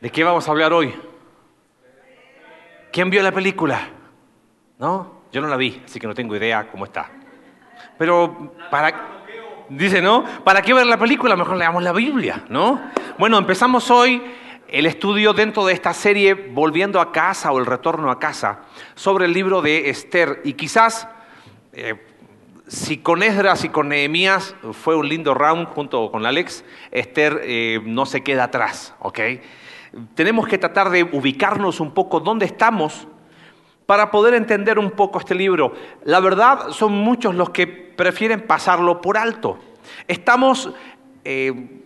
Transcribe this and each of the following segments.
¿De qué vamos a hablar hoy? ¿Quién vio la película? ¿No? Yo no la vi, así que no tengo idea cómo está. Pero para... Dice, ¿no? ¿Para qué ver la película? Mejor leamos la Biblia, ¿no? Bueno, empezamos hoy el estudio dentro de esta serie Volviendo a casa o el retorno a casa sobre el libro de Esther. Y quizás, eh, si con Esdras y con Nehemías fue un lindo round junto con Alex, Esther eh, no se queda atrás, ¿ok? Tenemos que tratar de ubicarnos un poco dónde estamos para poder entender un poco este libro. La verdad, son muchos los que prefieren pasarlo por alto. Estamos eh,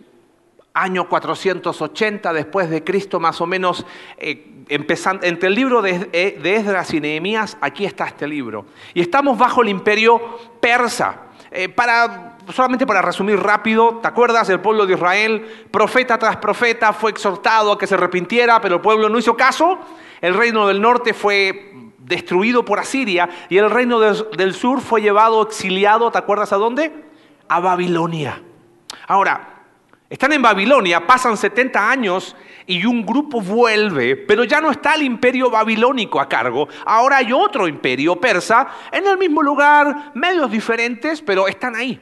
año 480 después de Cristo, más o menos, eh, empezando, entre el libro de, eh, de, Esdras y Nehemías, aquí está este libro. Y estamos bajo el imperio persa. para, solamente para resumir rápido, ¿te acuerdas? El pueblo de Israel, profeta tras profeta, fue exhortado a que se arrepintiera, pero el pueblo no hizo caso. El reino del norte fue destruido por Asiria y el reino del sur fue llevado exiliado, ¿te acuerdas a dónde? A Babilonia. Ahora, están en Babilonia, pasan 70 años y un grupo vuelve, pero ya no está el imperio babilónico a cargo, ahora hay otro imperio persa en el mismo lugar, medios diferentes, pero están ahí.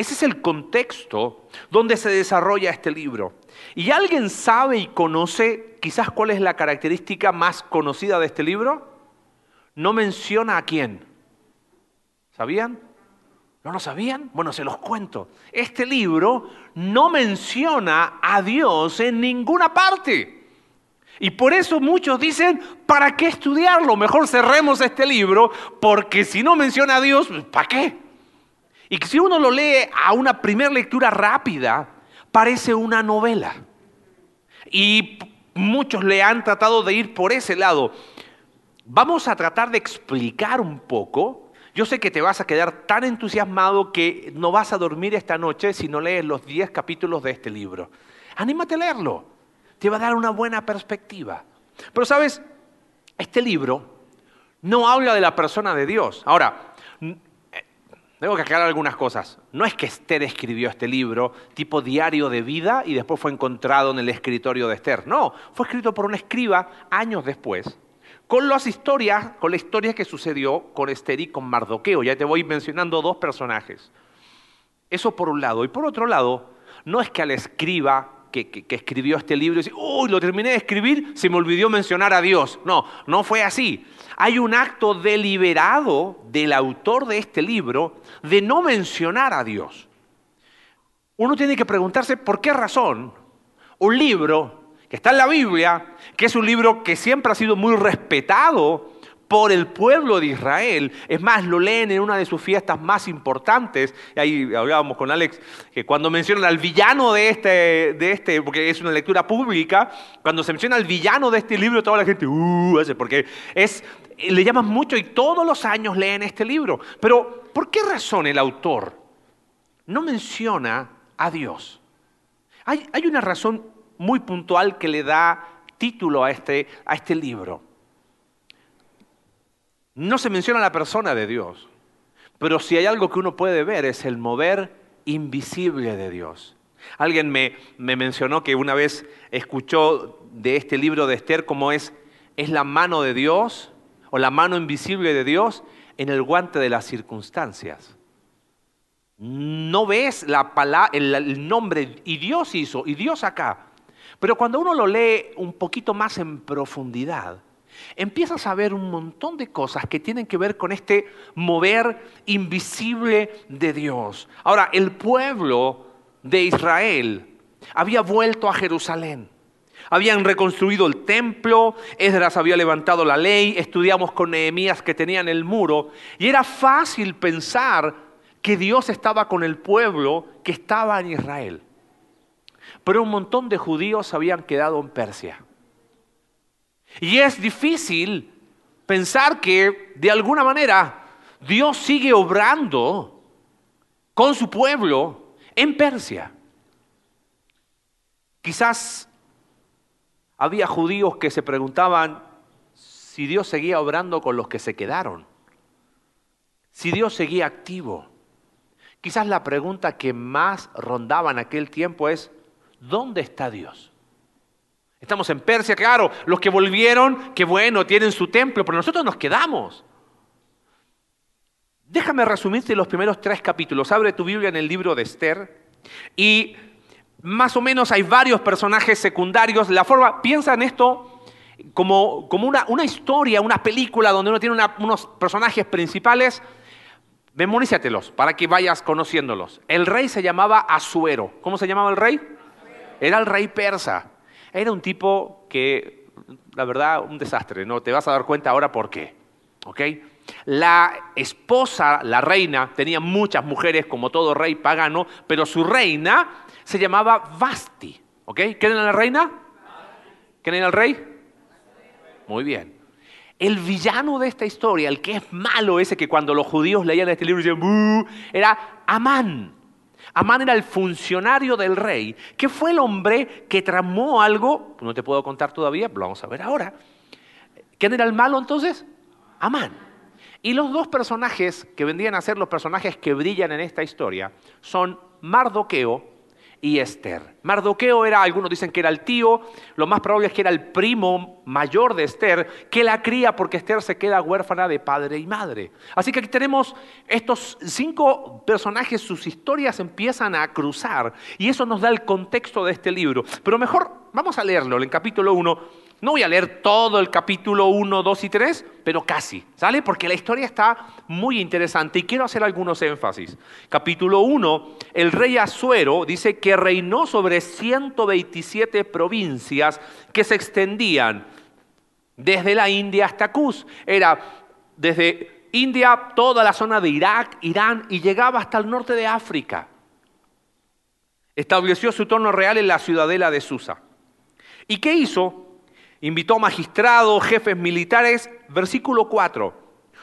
Ese es el contexto donde se desarrolla este libro. ¿Y alguien sabe y conoce quizás cuál es la característica más conocida de este libro? no menciona a quién. ¿Sabían? ¿No lo sabían? Bueno, se los cuento. Este libro no menciona a Dios en ninguna parte. Y por eso muchos dicen, ¿para qué estudiarlo? Mejor cerremos este libro, porque si no menciona a Dios, ¿para qué? Y si uno lo lee a una primera lectura rápida, parece una novela. Y muchos le han tratado de ir por ese lado. Vamos a tratar de explicar un poco. Yo sé que te vas a quedar tan entusiasmado que no vas a dormir esta noche si no lees los 10 capítulos de este libro. Anímate a leerlo. Te va a dar una buena perspectiva. Pero sabes, este libro no habla de la persona de Dios. Ahora, tengo que aclarar algunas cosas. No es que Esther escribió este libro tipo diario de vida y después fue encontrado en el escritorio de Esther. No, fue escrito por un escriba años después con las historias, con la historia que sucedió con Esther y con Mardoqueo. Ya te voy mencionando dos personajes. Eso por un lado. Y por otro lado, no es que al escriba que, escribió este libro dice, uy, lo terminé de escribir, se me olvidó mencionar a Dios. No, no fue así. Hay un acto deliberado del autor de este libro de no mencionar a Dios. Uno tiene que preguntarse por qué razón un libro que está en la Biblia, que es un libro que siempre ha sido muy respetado por el pueblo de Israel. Es más, lo leen en una de sus fiestas más importantes. Y ahí hablábamos con Alex, que cuando mencionan al villano de este, de este, porque es una lectura pública, cuando se menciona al villano de este libro, toda la gente, uh, hace, porque es, le llaman mucho y todos los años leen este libro. Pero, ¿por qué razón el autor no menciona a Dios? Hay, hay una razón muy puntual que le da título a este, a este libro. No se menciona la persona de Dios, pero si hay algo que uno puede ver es el mover invisible de Dios. Alguien me, me mencionó que una vez escuchó de este libro de Esther como es, es la mano de Dios o la mano invisible de Dios en el guante de las circunstancias. No ves la palabra, el nombre, y Dios hizo, y Dios acá. Pero cuando uno lo lee un poquito más en profundidad, empiezas a ver un montón de cosas que tienen que ver con este mover invisible de Dios. Ahora, el pueblo de Israel había vuelto a Jerusalén. Habían reconstruido el templo, Esdras había levantado la ley, estudiamos con Nehemías que tenían el muro, y era fácil pensar que Dios estaba con el pueblo que estaba en Israel pero un montón de judíos habían quedado en Persia. Y es difícil pensar que de alguna manera Dios sigue obrando con su pueblo en Persia. Quizás había judíos que se preguntaban si Dios seguía obrando con los que se quedaron, si Dios seguía activo. Quizás la pregunta que más rondaba en aquel tiempo es, ¿dónde está Dios? Estamos en Persia, claro, los que volvieron, qué bueno, tienen su templo, pero nosotros nos quedamos. Déjame resumirte los primeros tres capítulos. Abre tu Biblia en el libro de Esther y más o menos hay varios personajes secundarios. La forma, piensa en esto como, como una, una, historia, una película donde uno tiene unos personajes principales. Memorízatelos para que vayas conociéndolos. El rey se llamaba Asuero. ¿Cómo se llamaba el rey? Era el rey persa. Era un tipo que, la verdad, un desastre. No te vas a dar cuenta ahora por qué. ¿Ok? La esposa, la reina, tenía muchas mujeres como todo rey pagano, pero su reina se llamaba Vasti. ¿Ok? ¿Quién era la reina? ¿Quién era el rey? Muy bien. El villano de esta historia, el que es malo ese que cuando los judíos leían este libro decían, era Amán. Amán era el funcionario del rey, que fue el hombre que tramó algo, no te puedo contar todavía, lo vamos a ver ahora. ¿Quién era el malo entonces? Amán. Y los dos personajes que vendrían a ser los personajes que brillan en esta historia son Mardoqueo y Esther. Mardoqueo era, algunos dicen que era el tío, lo más probable es que era el primo mayor de Esther, que la cría porque Esther se queda huérfana de padre y madre. Así que aquí tenemos estos cinco personajes, sus historias empiezan a cruzar y eso nos da el contexto de este libro. Pero mejor vamos a leerlo en capítulo 1 no voy a leer todo el capítulo 1, 2 y 3, pero casi, ¿sale? Porque la historia está muy interesante y quiero hacer algunos énfasis. Capítulo 1, el rey Asuero dice que reinó sobre 127 provincias que se extendían desde la India hasta Cus. Era desde India toda la zona de Irak, Irán y llegaba hasta el norte de África. Estableció su trono real en la ciudadela de Susa. ¿Y qué hizo? Invitó magistrados, jefes militares. Versículo 4.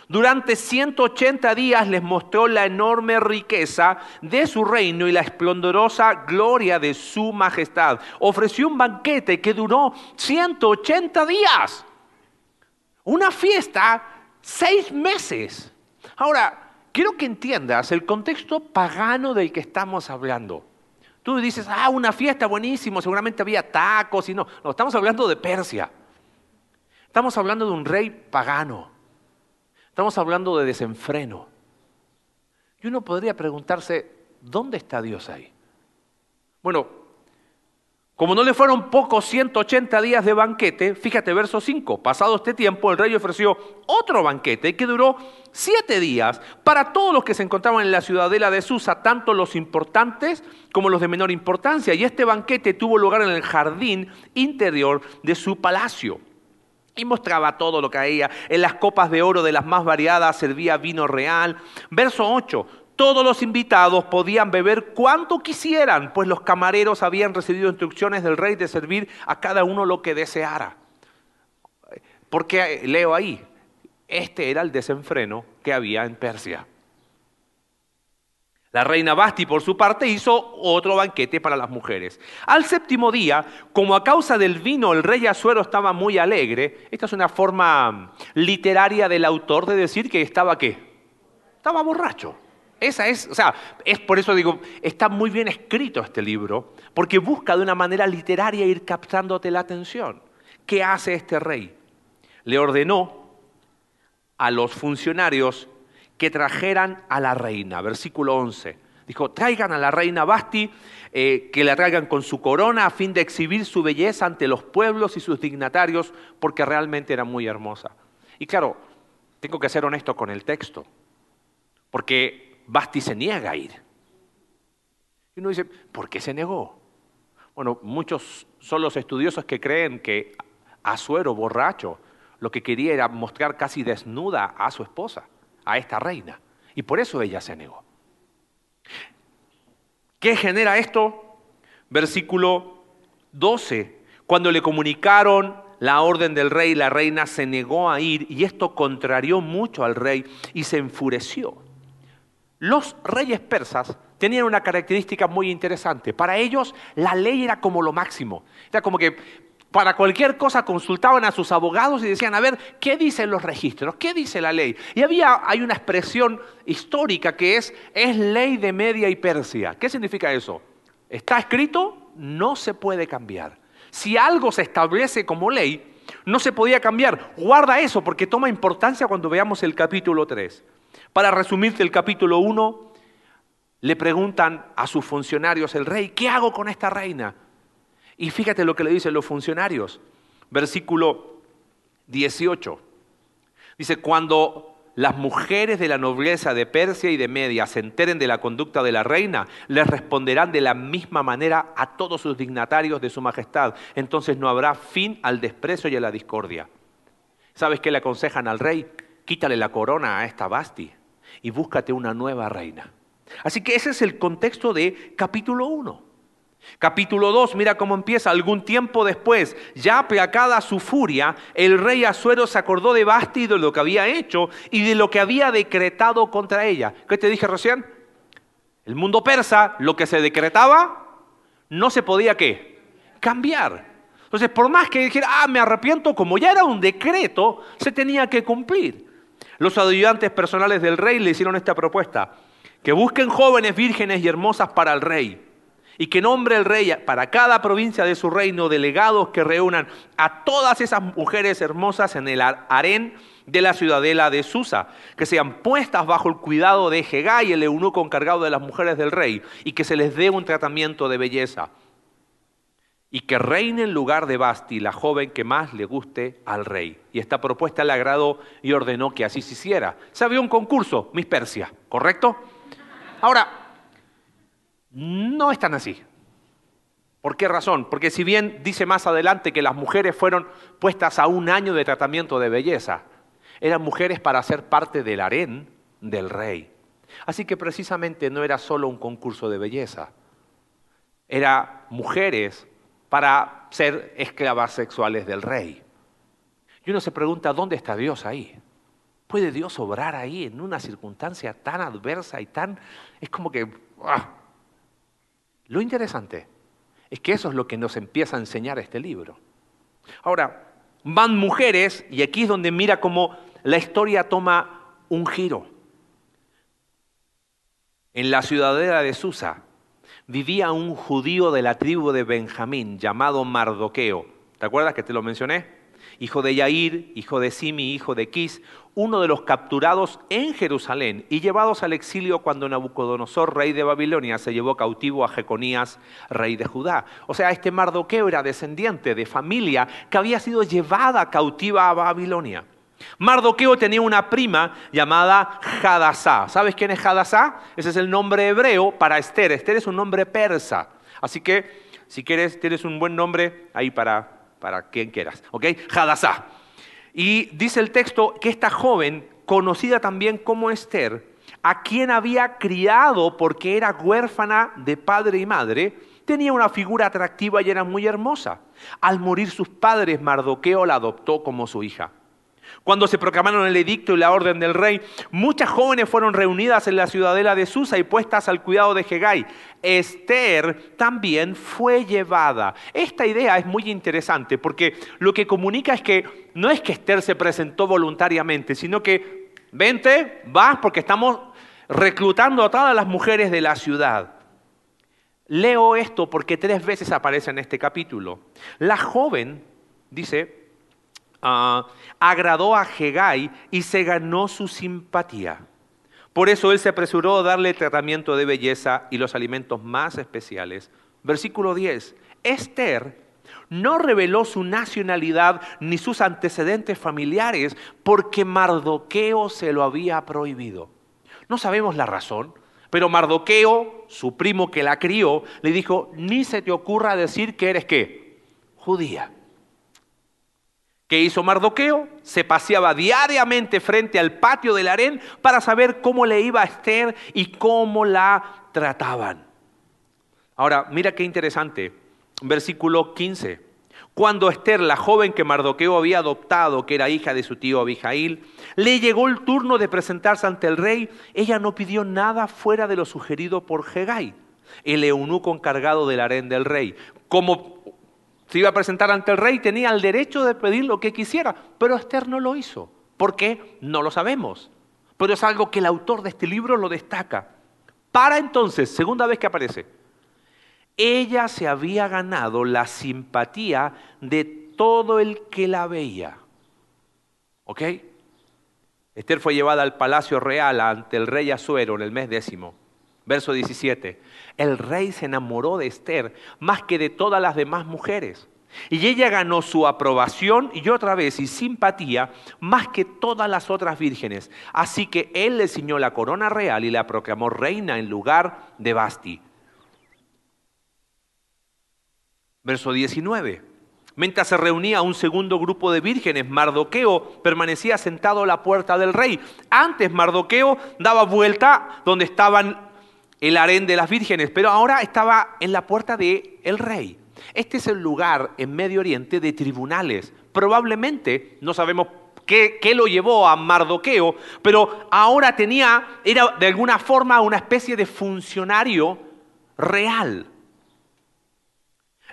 Durante 180 días les mostró la enorme riqueza de su reino y la esplendorosa gloria de su majestad. Ofreció un banquete que duró 180 días. Una fiesta, seis meses. Ahora, quiero que entiendas el contexto pagano del que estamos hablando. Tú dices, ah, una fiesta buenísimo, seguramente había tacos y no. No, estamos hablando de Persia. Estamos hablando de un rey pagano. Estamos hablando de desenfreno. Y uno podría preguntarse, ¿dónde está Dios ahí? Bueno, como no le fueron pocos 180 días de banquete, fíjate verso 5, pasado este tiempo el rey ofreció otro banquete que duró siete días para todos los que se encontraban en la ciudadela de Susa, tanto los importantes como los de menor importancia. Y este banquete tuvo lugar en el jardín interior de su palacio. Y mostraba todo lo que había. En las copas de oro de las más variadas servía vino real. Verso 8. Todos los invitados podían beber cuanto quisieran, pues los camareros habían recibido instrucciones del rey de servir a cada uno lo que deseara. Porque leo ahí, este era el desenfreno que había en Persia. La reina Basti, por su parte, hizo otro banquete para las mujeres. Al séptimo día, como a causa del vino el rey Azuero estaba muy alegre, esta es una forma literaria del autor de decir que estaba qué? Estaba borracho. Esa es, o sea, es por eso digo, está muy bien escrito este libro, porque busca de una manera literaria ir captándote la atención. ¿Qué hace este rey? Le ordenó a los funcionarios que trajeran a la reina. Versículo 11. Dijo, traigan a la reina Basti, eh, que la traigan con su corona a fin de exhibir su belleza ante los pueblos y sus dignatarios, porque realmente era muy hermosa. Y claro, tengo que ser honesto con el texto, porque Basti se niega a ir. Y uno dice, ¿por qué se negó? Bueno, muchos son los estudiosos que creen que Azuero, borracho, lo que quería era mostrar casi desnuda a su esposa, a esta reina. Y por eso ella se negó. ¿Qué genera esto? Versículo 12. Cuando le comunicaron la orden del rey, la reina se negó a ir y esto contrarió mucho al rey y se enfureció. Los reyes persas tenían una característica muy interesante. Para ellos la ley era como lo máximo. Era como que para cualquier cosa consultaban a sus abogados y decían, a ver, ¿qué dicen los registros? ¿Qué dice la ley? Y había, hay una expresión histórica que es, es ley de Media y Persia. ¿Qué significa eso? Está escrito, no se puede cambiar. Si algo se establece como ley, no se podía cambiar. Guarda eso porque toma importancia cuando veamos el capítulo 3. Para resumirte el capítulo 1, le preguntan a sus funcionarios el rey, ¿qué hago con esta reina? Y fíjate lo que le dicen los funcionarios. Versículo 18. Dice, cuando las mujeres de la nobleza de Persia y de Media se enteren de la conducta de la reina, les responderán de la misma manera a todos sus dignatarios de su majestad. Entonces no habrá fin al desprecio y a la discordia. ¿Sabes qué le aconsejan al rey? Quítale la corona a esta Basti y búscate una nueva reina. Así que ese es el contexto de capítulo 1. Capítulo 2, mira cómo empieza. Algún tiempo después, ya aplacada su furia, el rey Asuero se acordó de Basti de lo que había hecho y de lo que había decretado contra ella. ¿Qué te dije recién? El mundo persa, lo que se decretaba, no se podía qué? Cambiar. Entonces, por más que dijera, ah, me arrepiento, como ya era un decreto, se tenía que cumplir. Los ayudantes personales del rey le hicieron esta propuesta, que busquen jóvenes vírgenes y hermosas para el rey. Y que nombre el rey para cada provincia de su reino delegados que reúnan a todas esas mujeres hermosas en el harén de la ciudadela de Susa, que sean puestas bajo el cuidado de Hegai, el eunuco encargado de las mujeres del rey, y que se les dé un tratamiento de belleza. Y que reine en lugar de Basti la joven que más le guste al rey. Y esta propuesta le agradó y ordenó que así se hiciera. Se había un concurso, Miss Persia, ¿correcto? Ahora, no es tan así. ¿Por qué razón? Porque si bien dice más adelante que las mujeres fueron puestas a un año de tratamiento de belleza, eran mujeres para ser parte del harén del rey. Así que precisamente no era solo un concurso de belleza, era mujeres para ser esclavas sexuales del rey. Y uno se pregunta, ¿dónde está Dios ahí? ¿Puede Dios obrar ahí en una circunstancia tan adversa y tan... Es como que... ¡ah! Lo interesante es que eso es lo que nos empieza a enseñar este libro. Ahora, van mujeres, y aquí es donde mira cómo la historia toma un giro. En la ciudadela de Susa vivía un judío de la tribu de Benjamín llamado Mardoqueo. ¿Te acuerdas que te lo mencioné? hijo de Yair, hijo de Simi, hijo de Quis, uno de los capturados en Jerusalén y llevados al exilio cuando Nabucodonosor, rey de Babilonia, se llevó cautivo a Jeconías, rey de Judá. O sea, este Mardoqueo era descendiente de familia que había sido llevada cautiva a Babilonia. Mardoqueo tenía una prima llamada Hadasá. ¿Sabes quién es Hadasá? Ese es el nombre hebreo para Esther. Esther es un nombre persa. Así que, si quieres, tienes un buen nombre ahí para para quien quieras, ¿ok? Hadasá. Y dice el texto que esta joven, conocida también como Esther, a quien había criado porque era huérfana de padre y madre, tenía una figura atractiva y era muy hermosa. Al morir sus padres, Mardoqueo la adoptó como su hija. Cuando se proclamaron el edicto y la orden del rey, muchas jóvenes fueron reunidas en la ciudadela de Susa y puestas al cuidado de Hegai. Esther también fue llevada. Esta idea es muy interesante porque lo que comunica es que no es que Esther se presentó voluntariamente, sino que vente, vas porque estamos reclutando a todas las mujeres de la ciudad. Leo esto porque tres veces aparece en este capítulo. La joven, dice, Ah, agradó a Hegai y se ganó su simpatía. Por eso él se apresuró a darle tratamiento de belleza y los alimentos más especiales. Versículo 10. Esther no reveló su nacionalidad ni sus antecedentes familiares porque Mardoqueo se lo había prohibido. No sabemos la razón, pero Mardoqueo, su primo que la crió, le dijo, ni se te ocurra decir que eres qué, judía. ¿Qué hizo Mardoqueo? Se paseaba diariamente frente al patio del harén para saber cómo le iba a Esther y cómo la trataban. Ahora, mira qué interesante. Versículo 15. Cuando Esther, la joven que Mardoqueo había adoptado, que era hija de su tío Abijail, le llegó el turno de presentarse ante el rey, ella no pidió nada fuera de lo sugerido por Hegai, el eunuco encargado del harén del rey. Como se iba a presentar ante el rey, tenía el derecho de pedir lo que quisiera, pero Esther no lo hizo. ¿Por qué? No lo sabemos. Pero es algo que el autor de este libro lo destaca. Para entonces, segunda vez que aparece, ella se había ganado la simpatía de todo el que la veía. ¿Ok? Esther fue llevada al palacio real ante el rey Azuero en el mes décimo. Verso 17. El rey se enamoró de Esther más que de todas las demás mujeres. Y ella ganó su aprobación y otra vez y simpatía más que todas las otras vírgenes. Así que él le ciñó la corona real y la proclamó reina en lugar de Basti. Verso 19. Mientras se reunía un segundo grupo de vírgenes, Mardoqueo permanecía sentado a la puerta del rey. Antes Mardoqueo daba vuelta donde estaban el harén de las vírgenes, pero ahora estaba en la puerta del el rey. Este es el lugar en Medio Oriente de tribunales. Probablemente, no sabemos qué, qué, lo llevó a Mardoqueo, pero ahora tenía, era de alguna forma una especie de funcionario real.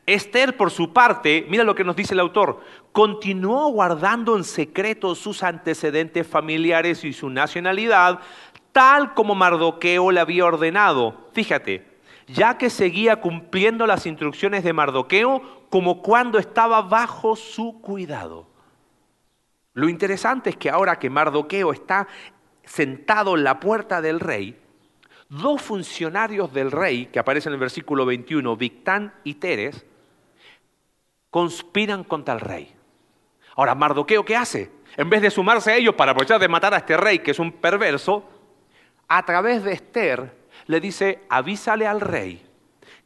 Esther, por su parte, mira lo que nos dice el autor, continuó guardando en secreto sus antecedentes familiares y su nacionalidad, tal como Mardoqueo le había ordenado. Fíjate, ya que seguía cumpliendo las instrucciones de Mardoqueo como cuando estaba bajo su cuidado. Lo interesante es que ahora que Mardoqueo está sentado en la puerta del rey, dos funcionarios del rey, que aparecen en el versículo 21, Victán y Teres, conspiran contra el rey. Ahora, Mardoqueo, ¿qué hace? En vez de sumarse a ellos para aprovechar de matar a este rey, que es un perverso, a través de Esther le dice, avísale al rey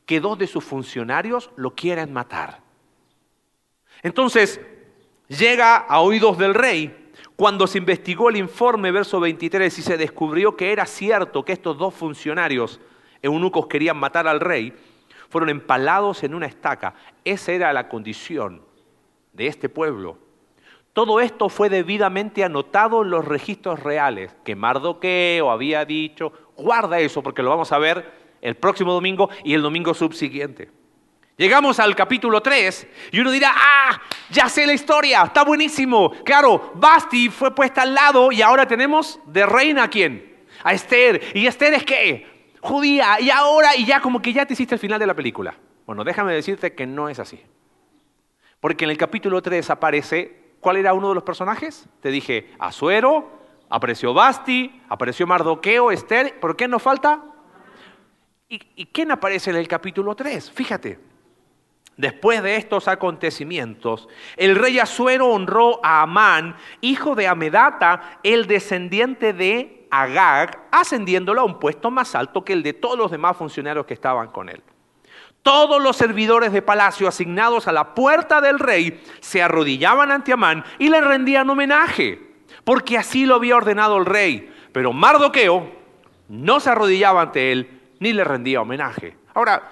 que dos de sus funcionarios lo quieren matar. Entonces, llega a oídos del rey cuando se investigó el informe, verso 23, y se descubrió que era cierto que estos dos funcionarios eunucos querían matar al rey, fueron empalados en una estaca. Esa era la condición de este pueblo. Todo esto fue debidamente anotado en los registros reales que Mardoqueo había dicho. Guarda eso porque lo vamos a ver el próximo domingo y el domingo subsiguiente. Llegamos al capítulo 3 y uno dirá, ah, ya sé la historia, está buenísimo. Claro, Basti fue puesta al lado y ahora tenemos de reina a quién? A Esther. ¿Y Esther es qué? judía, y ahora, y ya como que ya te hiciste el final de la película. Bueno, déjame decirte que no es así. Porque en el capítulo 3 aparece, ¿cuál era uno de los personajes? Te dije, Azuero, apareció Basti, apareció Mardoqueo, Esther, ¿por qué nos falta? ¿Y, ¿Y quién aparece en el capítulo 3? Fíjate. Después de estos acontecimientos, el rey Azuero honró a Amán, hijo de Amedata, el descendiente de Agag, ascendiéndolo a un puesto más alto que el de todos los demás funcionarios que estaban con él. Todos los servidores de palacio asignados a la puerta del rey se arrodillaban ante Amán y le rendían homenaje, porque así lo había ordenado el rey. Pero Mardoqueo no se arrodillaba ante él ni le rendía homenaje. Ahora,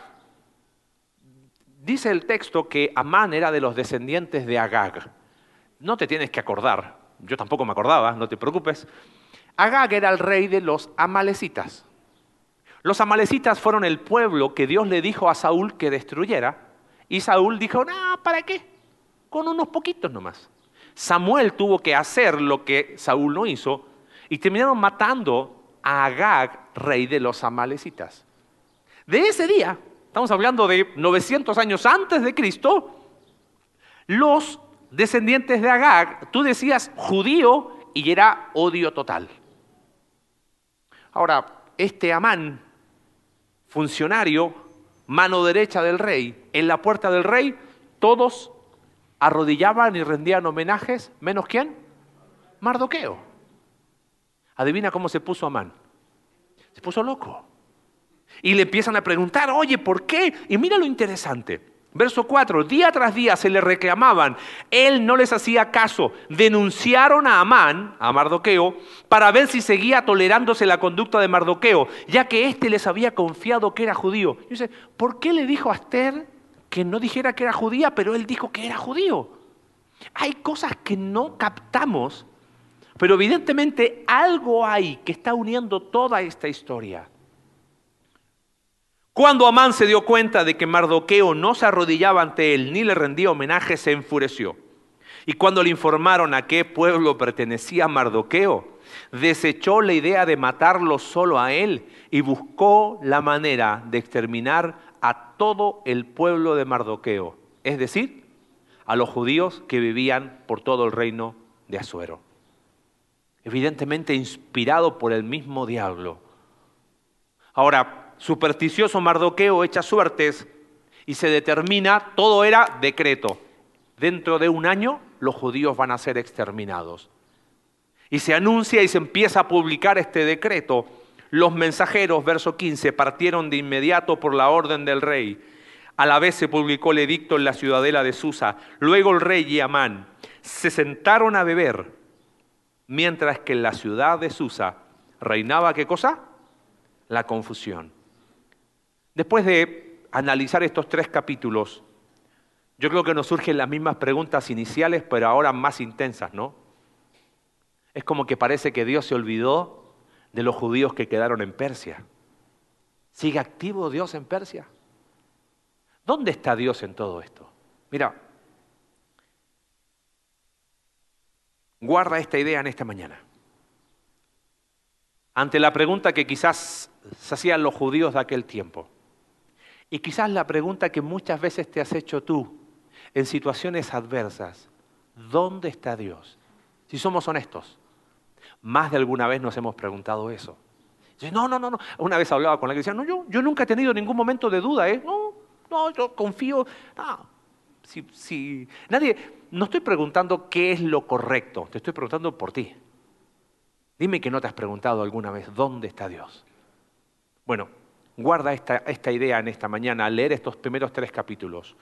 dice el texto que Amán era de los descendientes de Agag. No te tienes que acordar, yo tampoco me acordaba, no te preocupes. Agag era el rey de los amalecitas. Los amalecitas fueron el pueblo que Dios le dijo a Saúl que destruyera. Y Saúl dijo, no, ¿para qué? Con unos poquitos nomás. Samuel tuvo que hacer lo que Saúl no hizo y terminaron matando a Agag, rey de los amalecitas. De ese día, estamos hablando de 900 años antes de Cristo, los descendientes de Agag, tú decías judío y era odio total. Ahora, este Amán, funcionario, mano derecha del rey, en la puerta del rey, todos arrodillaban y rendían homenajes, menos quién? Mardoqueo. Adivina cómo se puso Amán. Se puso loco. Y le empiezan a preguntar, oye, ¿por qué? Y mira lo interesante. Verso 4, día tras día se le reclamaban, él no les hacía caso, denunciaron a Amán, a Mardoqueo, para ver si seguía tolerándose la conducta de Mardoqueo, ya que éste les había confiado que era judío. Y dice, ¿por qué le dijo a Esther que no dijera que era judía, pero él dijo que era judío? Hay cosas que no captamos, pero evidentemente algo hay que está uniendo toda esta historia. Cuando Amán se dio cuenta de que Mardoqueo no se arrodillaba ante él ni le rendía homenaje, se enfureció. Y cuando le informaron a qué pueblo pertenecía Mardoqueo, desechó la idea de matarlo solo a él y buscó la manera de exterminar a todo el pueblo de Mardoqueo, es decir, a los judíos que vivían por todo el reino de Asuero. Evidentemente inspirado por el mismo diablo. Ahora, supersticioso Mardoqueo echa suertes y se determina, todo era decreto. Dentro de un año los judíos van a ser exterminados. Y se anuncia y se empieza a publicar este decreto. Los mensajeros, verso 15, partieron de inmediato por la orden del rey. A la vez se publicó el edicto en la ciudadela de Susa. Luego el rey y Amán se sentaron a beber, mientras que en la ciudad de Susa reinaba qué cosa? La confusión. Después de analizar estos tres capítulos, yo creo que nos surgen las mismas preguntas iniciales, pero ahora más intensas, ¿no? Es como que parece que Dios se olvidó de los judíos que quedaron en Persia. ¿Sigue activo Dios en Persia? ¿Dónde está Dios en todo esto? Mira, guarda esta idea en esta mañana. Ante la pregunta que quizás se hacían los judíos de aquel tiempo, y quizás la pregunta que muchas veces te has hecho tú en situaciones adversas, ¿dónde está Dios? Si somos honestos, más de alguna vez nos hemos preguntado eso. no, no, no, no. Una vez hablaba con la que decía, no, yo, yo nunca he tenido ningún momento de duda, ¿eh? No, no, yo confío. No. Si, si, nadie, no estoy preguntando qué es lo correcto, te estoy preguntando por ti. Dime que no te has preguntado alguna vez, ¿dónde está Dios? Bueno, guarda esta, esta idea en esta mañana al leer estos primeros tres capítulos.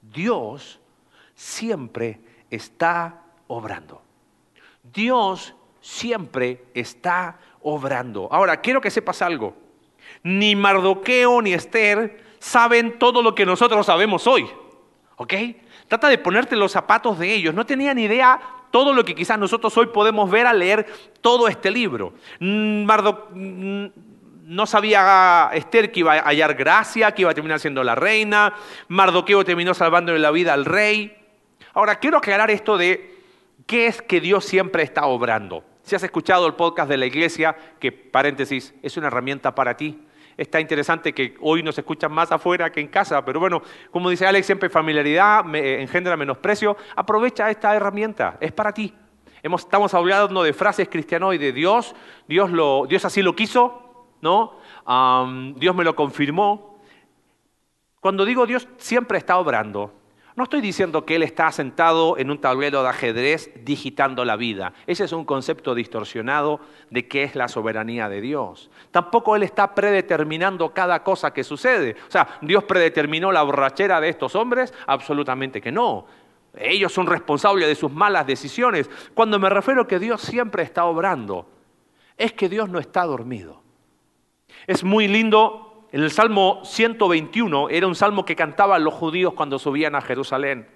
Dios siempre está obrando. Dios siempre está obrando. Ahora, quiero que sepas algo. Ni Mardoqueo ni Esther saben todo lo que nosotros sabemos hoy. ¿Ok? Trata de ponerte los zapatos de ellos. No tenían idea todo lo que quizás nosotros hoy podemos ver al leer todo este libro. Mm, mm, no sabía Esther que iba a hallar gracia, que iba a terminar siendo la reina. Mardoqueo terminó salvándole la vida al rey. Ahora, quiero aclarar esto de qué es que Dios siempre está obrando. Si has escuchado el podcast de la iglesia, que paréntesis, es una herramienta para ti. Está interesante que hoy nos escuchan más afuera que en casa, pero bueno, como dice Alex, siempre familiaridad me, engendra menosprecio. Aprovecha esta herramienta, es para ti. estamos hablando de frases cristianoides. Dios, Dios, lo, Dios así lo quiso, ¿no? Dios me lo confirmó. Cuando digo Dios siempre está obrando, no estoy diciendo que Él está sentado en un tablero de ajedrez digitando la vida. Ese es un concepto distorsionado de qué es la soberanía de Dios. Tampoco Él está predeterminando cada cosa que sucede. O sea, ¿Dios predeterminó la borrachera de estos hombres? Absolutamente que no. Ellos son responsables de sus malas decisiones. Cuando me refiero que Dios siempre está obrando, es que Dios no está dormido. Es muy lindo en el Salmo 121 era un salmo que cantaban los judíos cuando subían a Jerusalén.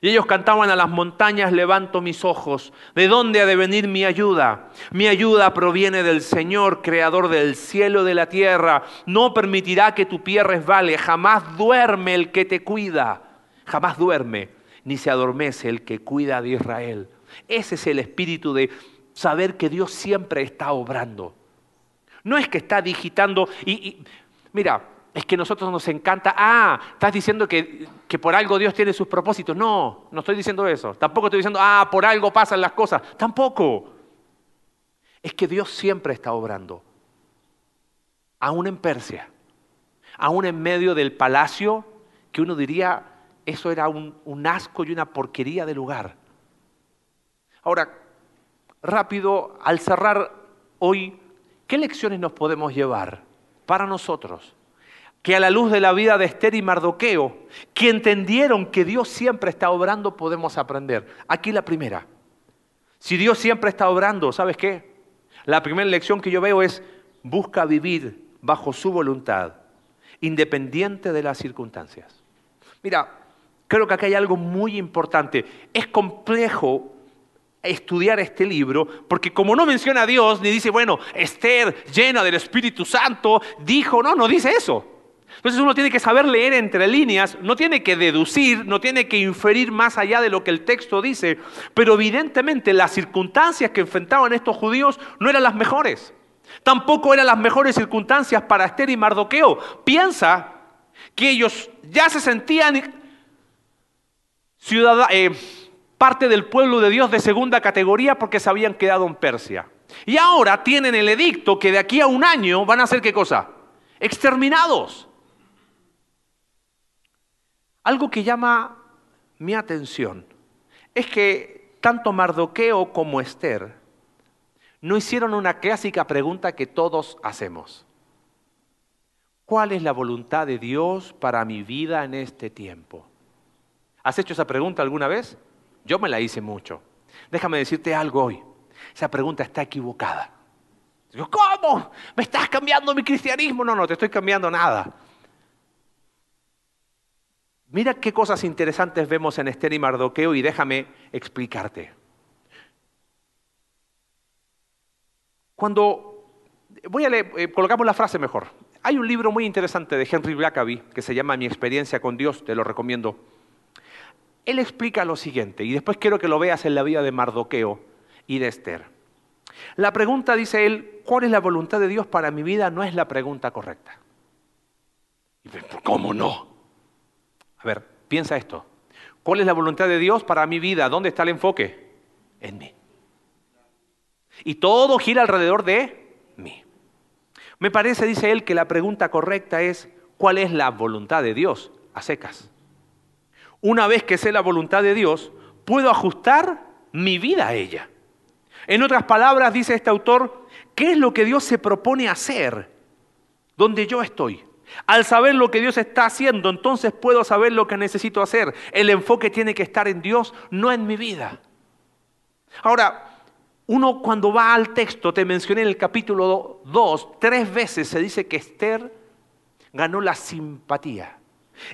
Y ellos cantaban a las montañas, levanto mis ojos. ¿De dónde ha de venir mi ayuda? Mi ayuda proviene del Señor, creador del cielo y de la tierra. No permitirá que tu pie resbale. Jamás duerme el que te cuida. Jamás duerme, ni se adormece el que cuida de Israel. Ese es el espíritu de saber que Dios siempre está obrando. No es que está digitando y, mira, es que a nosotros nos encanta, ah, estás diciendo que, que, por algo Dios tiene sus propósitos. No, no estoy diciendo eso. Tampoco estoy diciendo, ah, por algo pasan las cosas. Tampoco. Es que Dios siempre está obrando. Aún en Persia, aún en medio del palacio, que uno diría, eso era un, un asco y una porquería de lugar. Ahora, rápido, al cerrar hoy ¿Qué lecciones nos podemos llevar para nosotros? Que a la luz de la vida de Esther y Mardoqueo, que entendieron que Dios siempre está obrando, podemos aprender. Aquí la primera. Si Dios siempre está obrando, ¿sabes qué? La primera lección que yo veo es, busca vivir bajo su voluntad, independiente de las circunstancias. Mira, creo que aquí hay algo muy importante. Es complejo estudiar este libro, porque como no menciona a Dios, ni dice, bueno, Esther, llena del Espíritu Santo, dijo, no, no dice eso. Entonces uno tiene que saber leer entre líneas, no tiene que deducir, no tiene que inferir más allá de lo que el texto dice, pero evidentemente las circunstancias que enfrentaban estos judíos no eran las mejores. Tampoco eran las mejores circunstancias para Esther y Mardoqueo. Piensa que ellos ya se sentían eh, parte del pueblo de Dios de segunda categoría porque se habían quedado en Persia. Y ahora tienen el edicto que de aquí a un año van a ser qué cosa? Exterminados. Algo que llama mi atención es que tanto Mardoqueo como Esther no hicieron una clásica pregunta que todos hacemos. ¿Cuál es la voluntad de Dios para mi vida en este tiempo? ¿Has hecho esa pregunta alguna vez? Yo me la hice mucho. Déjame decirte algo hoy. Esa pregunta está equivocada. Digo, ¿cómo? ¿Me estás cambiando mi cristianismo? No, no, te estoy cambiando nada. Mira qué cosas interesantes vemos en Esther y Mardoqueo y déjame explicarte. Cuando voy a leer, eh, colocamos la frase mejor. Hay un libro muy interesante de Henry Blackaby que se llama Mi experiencia con Dios, te lo recomiendo. Él explica lo siguiente, y después quiero que lo veas en la vida de Mardoqueo y de Esther. La pregunta, dice él, ¿cuál es la voluntad de Dios para mi vida? No es la pregunta correcta. ¿Cómo no? A ver, piensa esto. ¿Cuál es la voluntad de Dios para mi vida? ¿Dónde está el enfoque? En mí. Y todo gira alrededor de mí. Me parece, dice él, que la pregunta correcta es, ¿cuál es la voluntad de Dios? A secas. Una vez que sé la voluntad de Dios, puedo ajustar mi vida a ella. En otras palabras, dice este autor, ¿qué es lo que Dios se propone hacer donde yo estoy? Al saber lo que Dios está haciendo, entonces puedo saber lo que necesito hacer. El enfoque tiene que estar en Dios, no en mi vida. Ahora, uno cuando va al texto, te mencioné en el capítulo 2, tres veces se dice que Esther ganó la simpatía.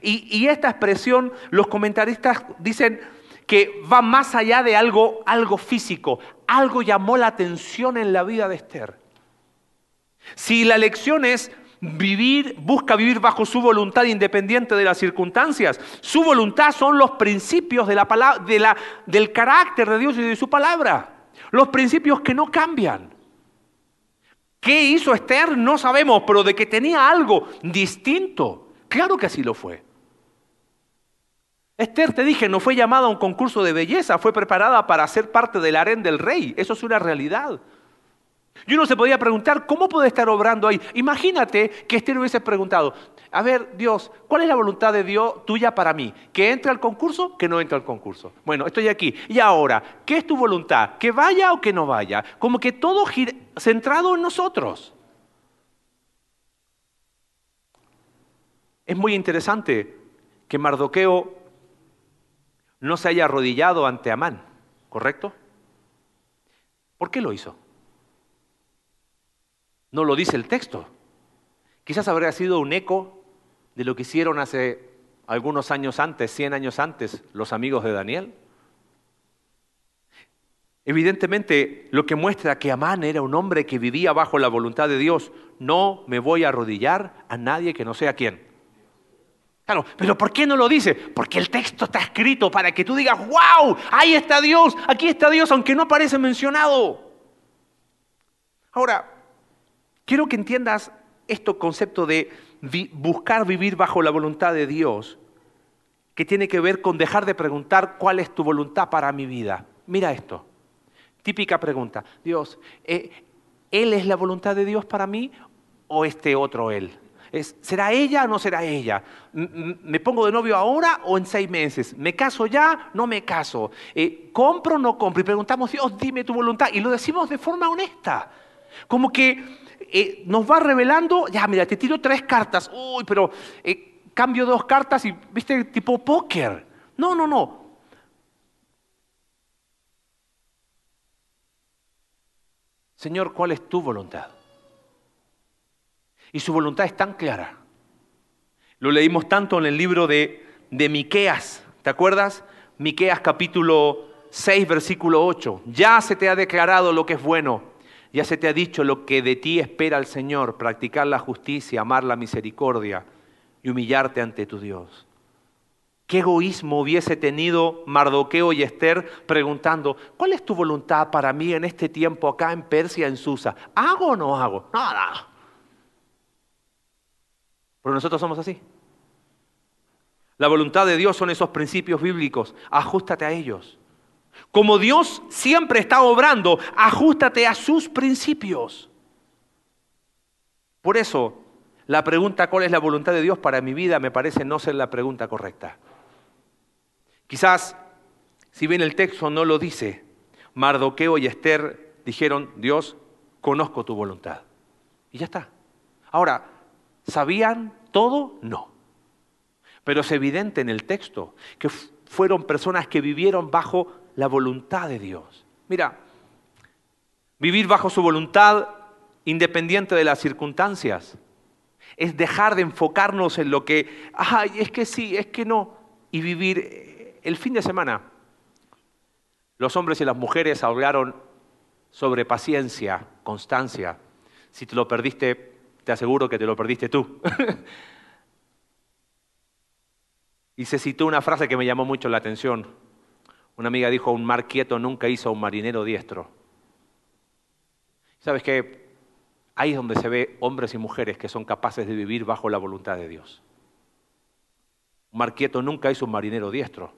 Y, esta expresión, los comentaristas dicen que va más allá de algo, algo físico. Algo llamó la atención en la vida de Esther. Si la lección es vivir, busca vivir bajo su voluntad independiente de las circunstancias. Su voluntad son los principios de la palabra, de la, del carácter de Dios y de su palabra. Los principios que no cambian. ¿Qué hizo Esther? No sabemos, pero de que tenía algo distinto. Claro que así lo fue. Esther, te dije, no fue llamada a un concurso de belleza, fue preparada para ser parte del harén del rey. Eso es una realidad. Y uno se podía preguntar, ¿cómo puede estar obrando ahí? Imagínate que Esther hubiese preguntado, a ver, Dios, ¿cuál es la voluntad de Dios tuya para mí? ¿Que entre al concurso? Que no entre al concurso. Bueno, estoy aquí. Y ahora, ¿qué es tu voluntad? ¿Que vaya o que no vaya? Como que todo centrado en nosotros. Es muy interesante que Mardoqueo no se haya arrodillado ante Amán, ¿correcto? ¿Por qué lo hizo? No lo dice el texto. Quizás habría sido un eco de lo que hicieron hace algunos años antes, 100 años antes, los amigos de Daniel. Evidentemente, lo que muestra que Amán era un hombre que vivía bajo la voluntad de Dios. No me voy a arrodillar a nadie que no sea quien. Claro, pero ¿por qué no lo dice? Porque el texto está escrito para que tú digas, wow, ahí está Dios, aquí está Dios, aunque no aparece mencionado. Ahora, Quiero que entiendas este concepto de buscar vivir bajo la voluntad de Dios, que tiene que ver con dejar de preguntar cuál es tu voluntad para mi vida. Mira esto, típica pregunta, Dios, eh, ¿Él es la voluntad de Dios para mí o este otro Él? ¿Será ella o no será ella? ¿Me pongo de novio ahora o en seis meses? ¿Me caso ya? ¿No me caso? Eh, ¿Compro o no compro? Y preguntamos, Dios, dime tu voluntad. Y lo decimos de forma honesta. Como que eh, nos va revelando, ya mira, te tiro tres cartas, uy, pero eh, cambio dos cartas y, viste, tipo póker. No, no, no. Señor, ¿cuál es tu voluntad? Y su voluntad es tan clara. Lo leímos tanto en el libro de, Miqueas, ¿te acuerdas? Miqueas capítulo 6, versículo 8. Ya se te ha declarado lo que es bueno ya se te ha dicho lo que de ti espera el Señor, practicar la justicia, amar la misericordia y humillarte ante tu Dios. ¿Qué egoísmo hubiese tenido Mardoqueo y Esther preguntando, ¿cuál es tu voluntad para mí en este tiempo acá en Persia, en Susa? ¿Hago o no hago? Nada. Pero nosotros somos así. La voluntad de Dios son esos principios bíblicos. Ajustate a ellos. Como Dios siempre está obrando, ajustate a sus principios. Por eso, la pregunta ¿cuál es la voluntad de Dios para mi vida? me parece no ser la pregunta correcta. Quizás, si bien el texto no lo dice, Mardoqueo y Esther dijeron, Dios, conozco tu voluntad. Y ya está. Ahora, ¿sabían todo? No. Pero es evidente en el texto que fueron personas que vivieron bajo la voluntad de Dios. Mira, vivir bajo su voluntad independiente de las circunstancias es dejar de enfocarnos en lo que, ay, es que sí, es que no, y vivir eh, el fin de semana. Los hombres y las mujeres hablaron sobre paciencia, constancia. Si te lo perdiste, te aseguro que te lo perdiste tú. y se citó una frase que me llamó mucho la atención. Una amiga dijo, un mar quieto nunca hizo un marinero diestro. ¿Sabes qué? Ahí es donde se ve hombres y mujeres que son capaces de vivir bajo la voluntad de Dios. Un mar quieto nunca hizo un marinero diestro.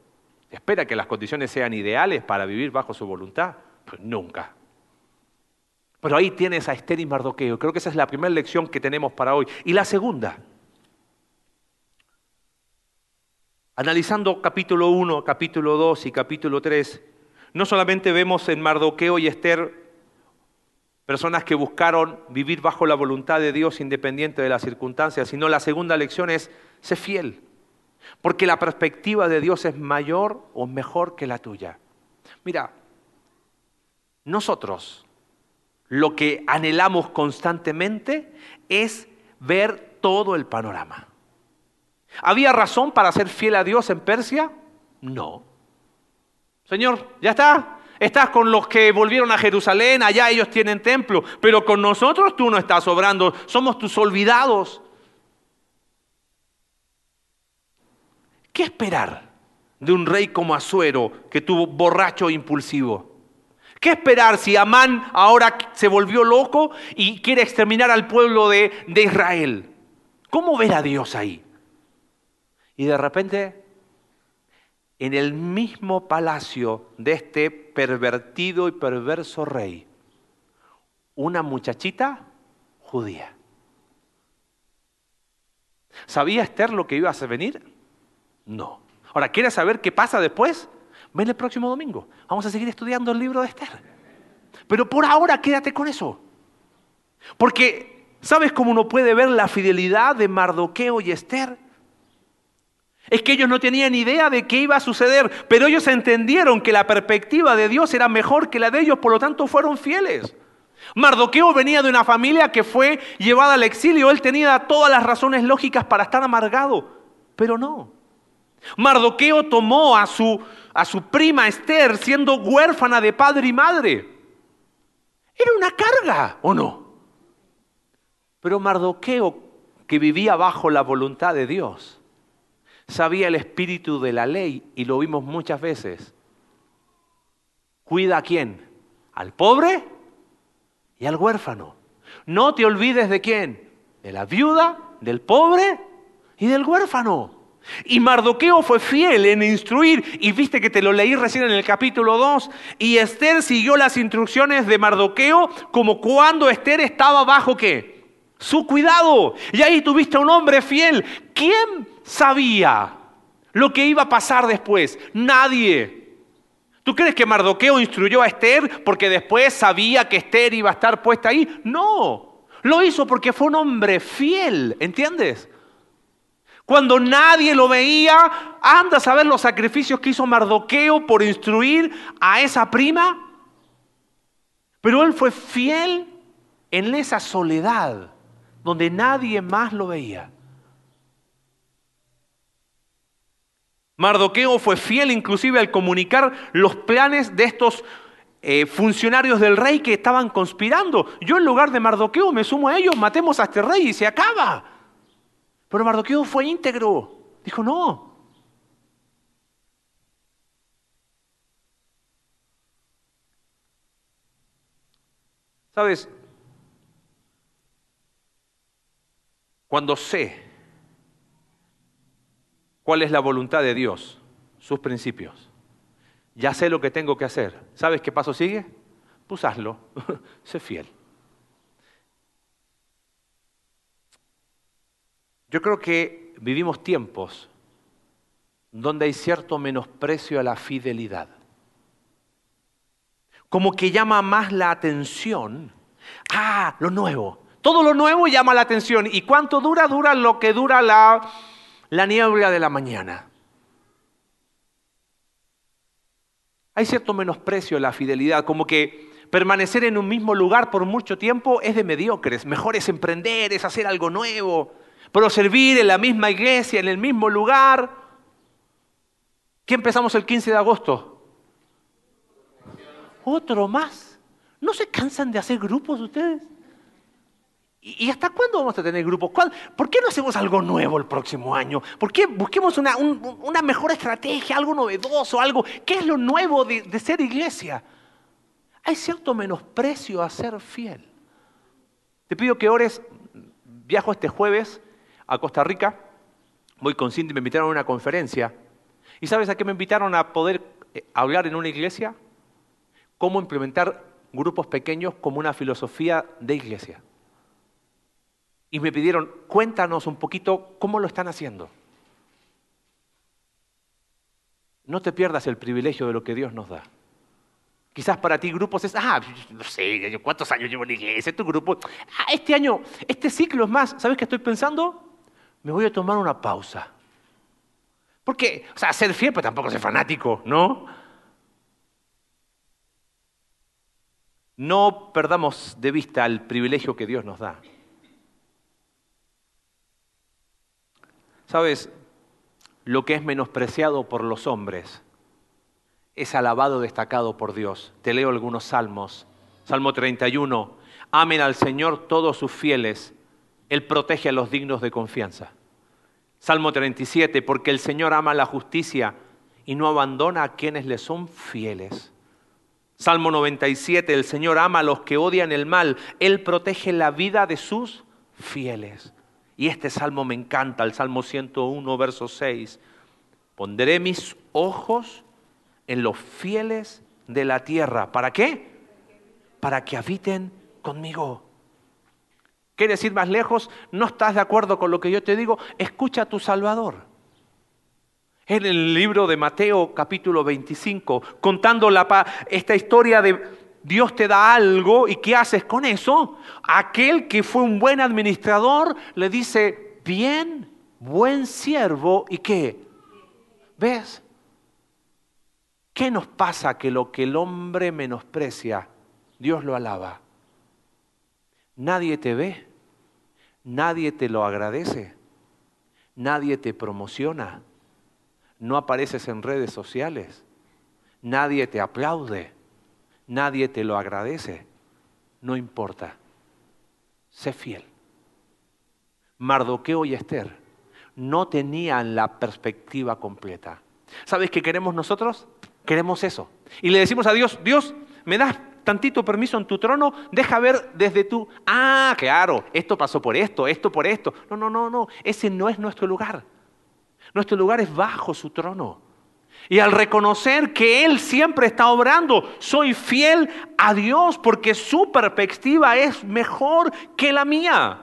¿Espera que las condiciones sean ideales para vivir bajo su voluntad? Pues nunca. Pero ahí tienes a Esther y Mardoqueo. Creo que esa es la primera lección que tenemos para hoy. Y la segunda, Analizando capítulo 1, capítulo 2 y capítulo 3, no solamente vemos en Mardoqueo y Esther personas que buscaron vivir bajo la voluntad de Dios independiente de las circunstancias, sino la segunda lección es, sé fiel, porque la perspectiva de Dios es mayor o mejor que la tuya. Mira, nosotros lo que anhelamos constantemente es ver todo el panorama. ¿Había razón para ser fiel a Dios en Persia? No. Señor, ya está. Estás con los que volvieron a Jerusalén, allá ellos tienen templo, pero con nosotros tú no estás obrando, somos tus olvidados. ¿Qué esperar de un rey como Asuero que tuvo borracho e impulsivo? ¿Qué esperar si Amán ahora se volvió loco y quiere exterminar al pueblo de, de Israel? ¿Cómo ver a Dios ahí? Y de repente, en el mismo palacio de este pervertido y perverso rey, una muchachita judía. ¿Sabía Esther lo que iba a venir? No. Ahora, ¿quieres saber qué pasa después? Ven el próximo domingo. Vamos a seguir estudiando el libro de Esther. Pero por ahora quédate con eso. Porque, ¿sabes cómo uno puede ver la fidelidad de Mardoqueo y Esther? Es que ellos no tenían idea de qué iba a suceder, pero ellos entendieron que la perspectiva de Dios era mejor que la de ellos, por lo tanto fueron fieles. Mardoqueo venía de una familia que fue llevada al exilio, él tenía todas las razones lógicas para estar amargado, pero no. Mardoqueo tomó a su, a su prima Esther siendo huérfana de padre y madre. Era una carga, ¿o no? Pero Mardoqueo, que vivía bajo la voluntad de Dios, sabía el espíritu de la ley y lo vimos muchas veces. Cuida a quién? Al pobre y al huérfano. No te olvides de quién? De la viuda, del pobre y del huérfano. Y Mardoqueo fue fiel en instruir, y viste que te lo leí recién en el capítulo 2, y Esther siguió las instrucciones de Mardoqueo como cuando Esther estaba bajo qué? Su cuidado. Y ahí tuviste a un hombre fiel. ¿Quién sabía lo que iba a pasar después? Nadie. ¿Tú crees que Mardoqueo instruyó a Esther porque después sabía que Esther iba a estar puesta ahí? No. Lo hizo porque fue un hombre fiel, ¿entiendes? Cuando nadie lo veía, anda a saber los sacrificios que hizo Mardoqueo por instruir a esa prima. Pero él fue fiel en esa soledad donde nadie más lo veía. Mardoqueo fue fiel inclusive al comunicar los planes de estos eh, funcionarios del rey que estaban conspirando. Yo en lugar de Mardoqueo me sumo a ellos, matemos a este rey y se acaba. Pero Mardoqueo fue íntegro. Dijo, no. ¿Sabes? Cuando sé ¿Cuál es la voluntad de Dios? Sus principios. Ya sé lo que tengo que hacer. ¿Sabes qué paso sigue? Pues hazlo. sé fiel. Yo creo que vivimos tiempos donde hay cierto menosprecio a la fidelidad. Como que llama más la atención. Ah, lo nuevo. Todo lo nuevo llama la atención. ¿Y cuánto dura? Dura lo que dura la, la niebla de la mañana. Hay cierto menosprecio a la fidelidad, como que permanecer en un mismo lugar por mucho tiempo es de mediocres. Mejor es emprender, es hacer algo nuevo. Pero servir en la misma iglesia, en el mismo lugar. ¿Qué empezamos el 15 de agosto? Otro más. ¿No se cansan de hacer grupos ustedes? ¿Y hasta cuándo vamos a tener grupos? ¿Por qué no hacemos algo nuevo el próximo año? ¿Por qué busquemos una, mejor estrategia, algo novedoso, algo? ¿Qué es lo nuevo de, de ser iglesia? Hay cierto menosprecio a ser fiel. Te pido que ores. Viajo este jueves a Costa Rica. Voy con Cindy, me invitaron a una conferencia. ¿Y sabes a qué me invitaron a poder eh, hablar en una iglesia? Cómo implementar grupos pequeños como una filosofía de iglesia y me pidieron, cuéntanos un poquito cómo lo están haciendo. No te pierdas el privilegio de lo que Dios nos da. Quizás para ti grupos es, ah, no sé, ¿cuántos años llevo en la iglesia? Tu grupo, ah, este año, este ciclo es más, ¿sabes qué estoy pensando? Me voy a tomar una pausa. Porque, o sea, ser fiel, pero tampoco ser fanático, ¿no? No perdamos de vista el privilegio que Dios nos da. Sabes, lo que es menospreciado por los hombres es alabado, destacado por Dios. Te leo algunos salmos. Salmo 31. Amen al Señor todos sus fieles. Él protege a los dignos de confianza. Salmo 37. Porque el Señor ama la justicia y no abandona a quienes le son fieles. Salmo 97. El Señor ama a los que odian el mal. Él protege la vida de sus fieles. Y este salmo me encanta, el Salmo 101, verso 6. Pondré mis ojos en los fieles de la tierra. ¿Para qué? Para que habiten conmigo. ¿Quieres ir más lejos? ¿No estás de acuerdo con lo que yo te digo? Escucha a tu Salvador. En el libro de Mateo capítulo 25, contando la, esta historia de Dios te da algo y ¿qué haces con eso? Aquel que fue un buen administrador le dice, bien, buen siervo y qué. ¿Ves? ¿Qué nos pasa que lo que el hombre menosprecia, Dios lo alaba? Nadie te ve, nadie te lo agradece, nadie te promociona, no apareces en redes sociales, nadie te aplaude nadie te lo agradece, no importa. Sé fiel. Mardoqueo y Esther no tenían la perspectiva completa. ¿Sabes qué queremos nosotros? Queremos eso. Y le decimos a Dios, Dios, ¿me das tantito permiso en tu trono? Deja ver desde tú. Ah, claro, esto pasó por esto, esto por esto. No, no, no, no. Ese no es nuestro lugar. Nuestro lugar es bajo su trono. Y al reconocer que Él siempre está obrando, soy fiel a Dios porque su perspectiva es mejor que la mía.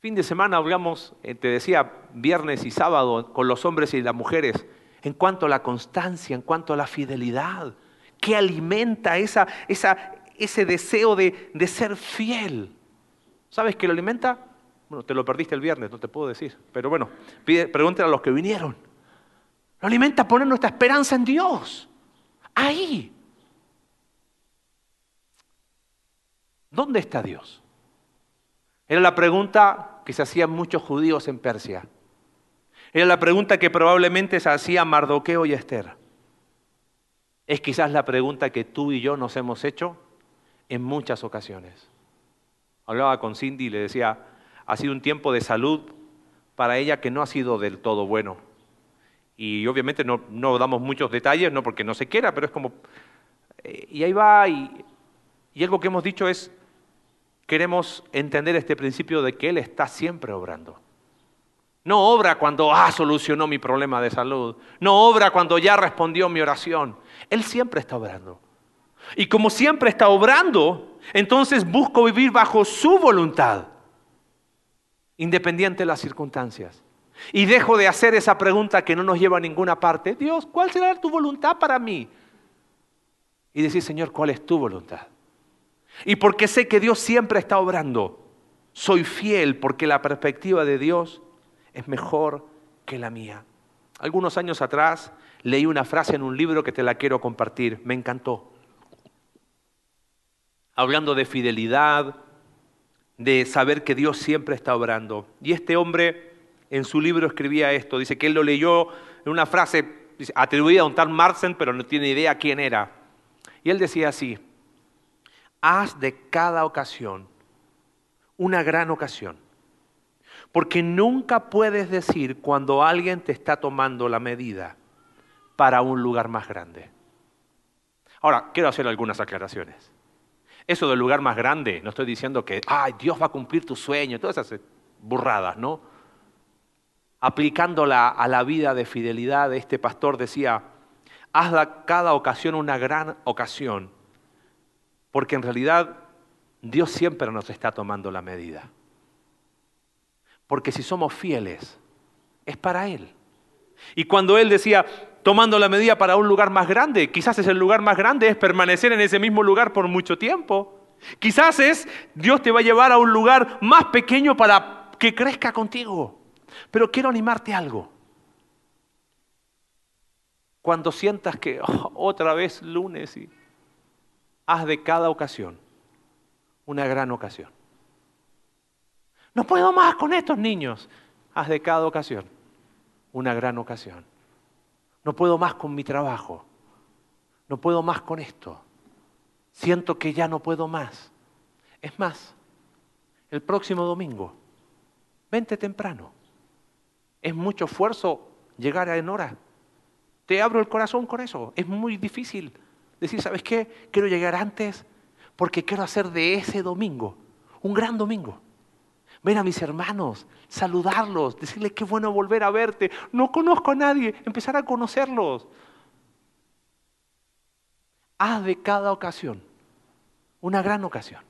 Fin de semana hablamos, eh, te decía, viernes y sábado con los hombres y las mujeres en cuanto a la constancia, en cuanto a la fidelidad, que alimenta esa, ese deseo de, de ser fiel. ¿Sabes qué lo alimenta? Bueno, te lo perdiste el viernes, no te puedo decir. Pero bueno, pregúntale a los que vinieron. Lo alimenta poner nuestra esperanza en Dios. Ahí. ¿Dónde está Dios? Era la pregunta que se hacían muchos judíos en Persia. Era la pregunta que probablemente se hacía Mardoqueo y Esther. Es quizás la pregunta que tú y yo nos hemos hecho en muchas ocasiones. Hablaba con Cindy y le decía, ha sido un tiempo de salud para ella que no ha sido del todo bueno. Y obviamente no, damos muchos detalles, no porque no se quiera, pero es como... Eh, y ahí va, y, y algo que hemos dicho es, queremos entender este principio de que Él está siempre obrando. No obra cuando, ah, solucionó mi problema de salud. No obra cuando ya respondió mi oración. Él siempre está obrando. Y como siempre está obrando, entonces busco vivir bajo su voluntad, independiente de las circunstancias. Y dejo de hacer esa pregunta que no nos lleva a ninguna parte. Dios, ¿cuál será tu voluntad para mí? Y decir, Señor, ¿cuál es tu voluntad? Y porque sé que Dios siempre está obrando, soy fiel porque la perspectiva de Dios es mejor que la mía. Algunos años atrás leí una frase en un libro que te la quiero compartir. Me encantó. Hablando de fidelidad, de saber que Dios siempre está obrando. Y este hombre en su libro escribía esto. Dice que él lo leyó en una frase atribuida a un tal Marsen, pero no tiene idea quién era. Y él decía así, haz de cada ocasión una gran ocasión. Porque nunca puedes decir cuando alguien te está tomando la medida para un lugar más grande. Ahora, quiero hacer algunas aclaraciones. Eso del lugar más grande, no estoy diciendo que, ay, Dios va a cumplir tu sueño, todas esas burradas, ¿no? Aplicándola a la vida de fidelidad, este pastor decía, haz cada ocasión una gran ocasión, porque en realidad Dios siempre nos está tomando la medida. Porque si somos fieles, es para Él. Y cuando Él decía, tomando la medida para un lugar más grande, quizás es el lugar más grande, es permanecer en ese mismo lugar por mucho tiempo. Quizás es, Dios te va a llevar a un lugar más pequeño para que crezca contigo. Pero quiero animarte a algo. Cuando sientas que oh, otra vez lunes y haz de cada ocasión una gran ocasión. No puedo más con estos niños. Haz de cada ocasión una gran ocasión. No puedo más con mi trabajo. No puedo más con esto. Siento que ya no puedo más. Es más, el próximo domingo, vente temprano. Es mucho esfuerzo llegar en hora. Te abro el corazón con eso. Es muy difícil decir, ¿sabes qué? Quiero llegar antes porque quiero hacer de ese domingo un gran domingo. Ver a mis hermanos, saludarlos, decirles qué bueno volver a verte. No conozco a nadie, empezar a conocerlos. Haz de cada ocasión una gran ocasión.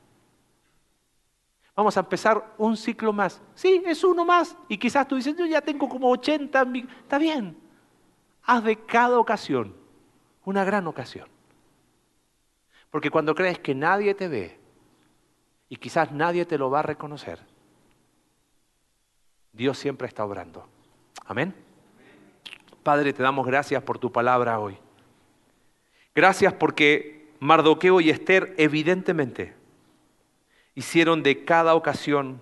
Vamos a empezar un ciclo más. Sí, es uno más. Y quizás tú dices, yo ya tengo como 80. Está bien. Haz de cada ocasión una gran ocasión. Porque cuando crees que nadie te ve y quizás nadie te lo va a reconocer, Dios siempre está obrando. Amén. Padre, te damos gracias por tu palabra hoy. Gracias porque Mardoqueo y Esther evidentemente hicieron de cada ocasión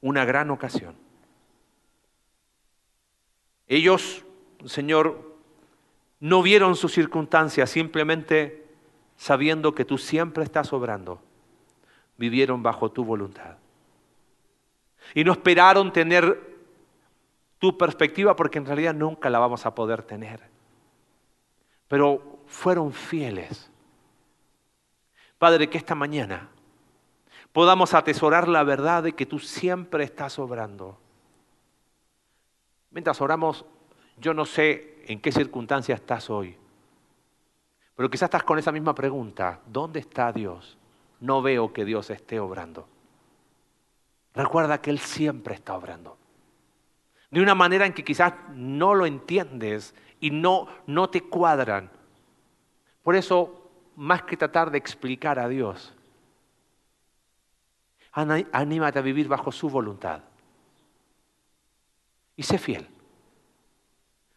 una gran ocasión. Ellos, Señor, no vieron sus circunstancias, simplemente sabiendo que tú siempre estás obrando, vivieron bajo tu voluntad. Y no esperaron tener tu perspectiva porque en realidad nunca la vamos a poder tener. Pero fueron fieles. Padre, que esta mañana podamos atesorar la verdad de que tú siempre estás obrando. Mientras oramos, yo no sé en qué circunstancia estás hoy. Pero quizás estás con esa misma pregunta, ¿dónde está Dios? No veo que Dios esté obrando. Recuerda que Él siempre está obrando. De una manera en que quizás no lo entiendes y no, no te cuadran. Por eso, más que tratar de explicar a Dios, anímate a vivir bajo su voluntad. Y sé fiel.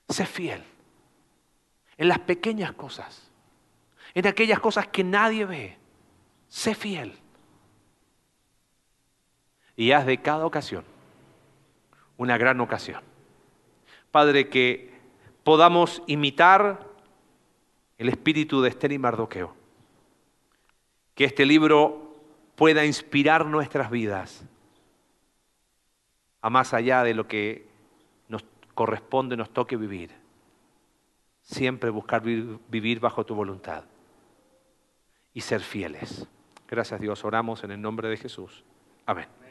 Sé fiel. En las pequeñas cosas en aquellas cosas que nadie ve. Sé fiel. Y haz de cada ocasión una gran ocasión. Padre, que podamos imitar el espíritu de Esther y Mardoqueo. Que este libro pueda inspirar nuestras vidas a más allá de lo que nos corresponde, nos toque vivir. Siempre buscar vivir bajo tu voluntad y ser fieles. Gracias Dios, oramos en el nombre de Jesús. Amén.